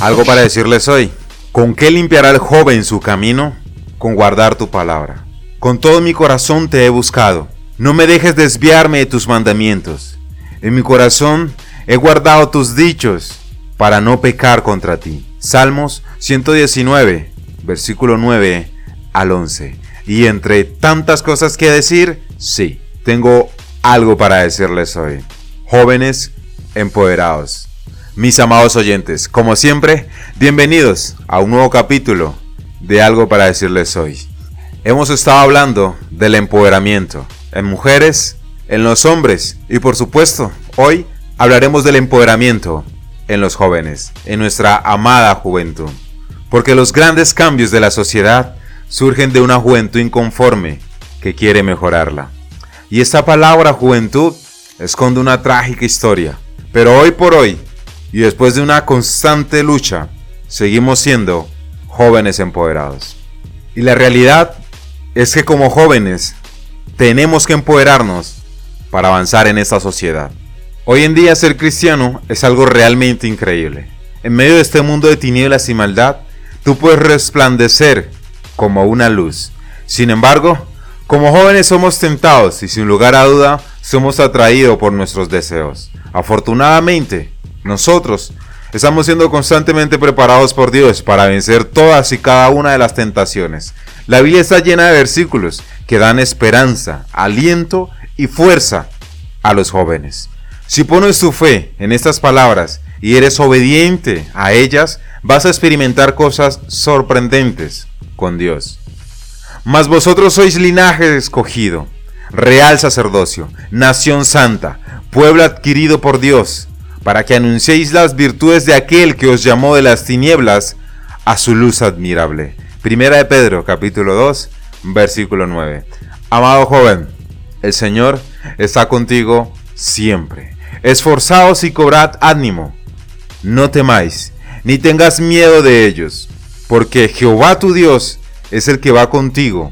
Algo para decirles hoy. ¿Con qué limpiará el joven su camino? Con guardar tu palabra. Con todo mi corazón te he buscado. No me dejes desviarme de tus mandamientos. En mi corazón he guardado tus dichos para no pecar contra ti. Salmos 119, versículo 9 al 11. Y entre tantas cosas que decir, sí, tengo algo para decirles hoy. Jóvenes empoderados. Mis amados oyentes, como siempre, bienvenidos a un nuevo capítulo de algo para decirles hoy. Hemos estado hablando del empoderamiento en mujeres, en los hombres y por supuesto, hoy hablaremos del empoderamiento en los jóvenes, en nuestra amada juventud. Porque los grandes cambios de la sociedad surgen de una juventud inconforme que quiere mejorarla. Y esta palabra juventud esconde una trágica historia. Pero hoy por hoy, y después de una constante lucha, seguimos siendo jóvenes empoderados. Y la realidad es que como jóvenes tenemos que empoderarnos para avanzar en esta sociedad. Hoy en día ser cristiano es algo realmente increíble. En medio de este mundo de tinieblas y maldad, tú puedes resplandecer como una luz. Sin embargo, como jóvenes somos tentados y sin lugar a duda somos atraídos por nuestros deseos. Afortunadamente, nosotros estamos siendo constantemente preparados por Dios para vencer todas y cada una de las tentaciones. La Biblia está llena de versículos que dan esperanza, aliento y fuerza a los jóvenes. Si pones tu fe en estas palabras y eres obediente a ellas, vas a experimentar cosas sorprendentes con Dios. Mas vosotros sois linaje escogido, real sacerdocio, nación santa, pueblo adquirido por Dios, para que anunciéis las virtudes de aquel que os llamó de las tinieblas a su luz admirable. Primera de Pedro, capítulo 2, versículo 9. Amado joven, el Señor está contigo siempre. Esforzaos y cobrad ánimo. No temáis, ni tengas miedo de ellos, porque Jehová tu Dios es el que va contigo.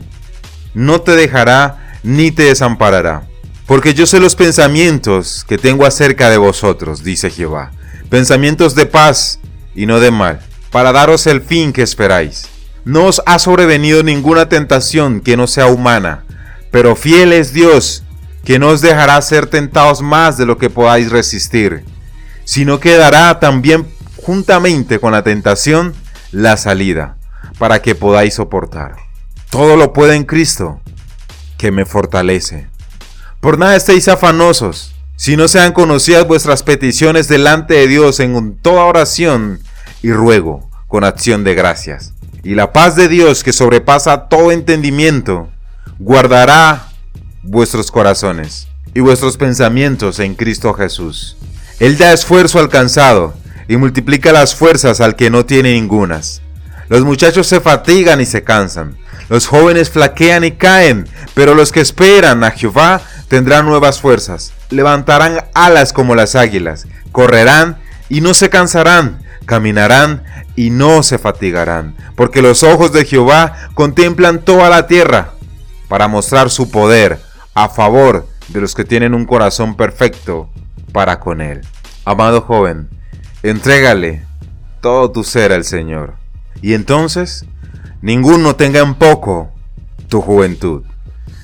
No te dejará ni te desamparará. Porque yo sé los pensamientos que tengo acerca de vosotros, dice Jehová, pensamientos de paz y no de mal, para daros el fin que esperáis. No os ha sobrevenido ninguna tentación que no sea humana, pero fiel es Dios, que no os dejará ser tentados más de lo que podáis resistir, sino que dará también juntamente con la tentación la salida, para que podáis soportar. Todo lo puede en Cristo, que me fortalece. Por nada estéis afanosos, si no sean conocidas vuestras peticiones delante de Dios en toda oración y ruego, con acción de gracias. Y la paz de Dios, que sobrepasa todo entendimiento, guardará vuestros corazones y vuestros pensamientos en Cristo Jesús. Él da esfuerzo alcanzado y multiplica las fuerzas al que no tiene ningunas. Los muchachos se fatigan y se cansan, los jóvenes flaquean y caen, pero los que esperan a Jehová tendrán nuevas fuerzas, levantarán alas como las águilas, correrán y no se cansarán, caminarán y no se fatigarán, porque los ojos de Jehová contemplan toda la tierra para mostrar su poder a favor de los que tienen un corazón perfecto para con él. Amado joven, entrégale todo tu ser al Señor, y entonces ninguno tenga en poco tu juventud,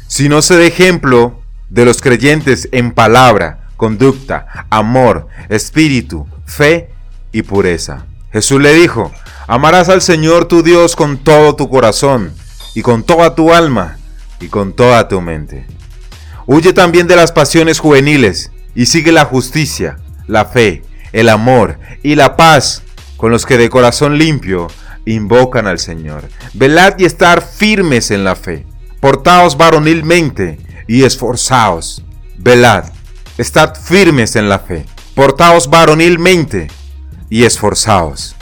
sino se de ejemplo de los creyentes en palabra, conducta, amor, espíritu, fe y pureza. Jesús le dijo, amarás al Señor tu Dios con todo tu corazón y con toda tu alma y con toda tu mente. Huye también de las pasiones juveniles y sigue la justicia, la fe, el amor y la paz con los que de corazón limpio invocan al Señor. Velad y estar firmes en la fe. Portaos varonilmente y esforzaos. Velad, estad firmes en la fe. Portaos varonilmente y esforzaos.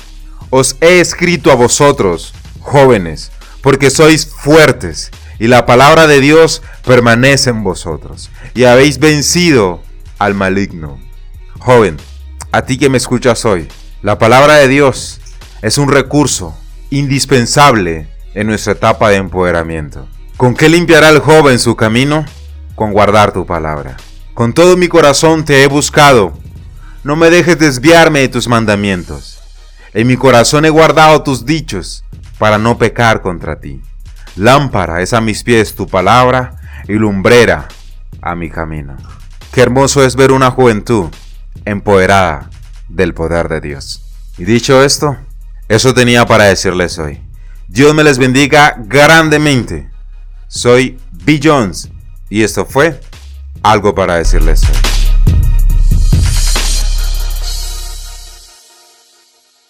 Os he escrito a vosotros, jóvenes, porque sois fuertes y la palabra de Dios permanece en vosotros y habéis vencido al maligno. Joven, a ti que me escuchas hoy, la palabra de Dios es un recurso indispensable en nuestra etapa de empoderamiento. ¿Con qué limpiará el joven su camino? Con guardar tu palabra. Con todo mi corazón te he buscado. No me dejes desviarme de tus mandamientos. En mi corazón he guardado tus dichos para no pecar contra ti. Lámpara es a mis pies tu palabra y lumbrera a mi camino. Qué hermoso es ver una juventud empoderada del poder de Dios. Y dicho esto, eso tenía para decirles hoy. Dios me les bendiga grandemente. Soy B. Jones y esto fue algo para decirles.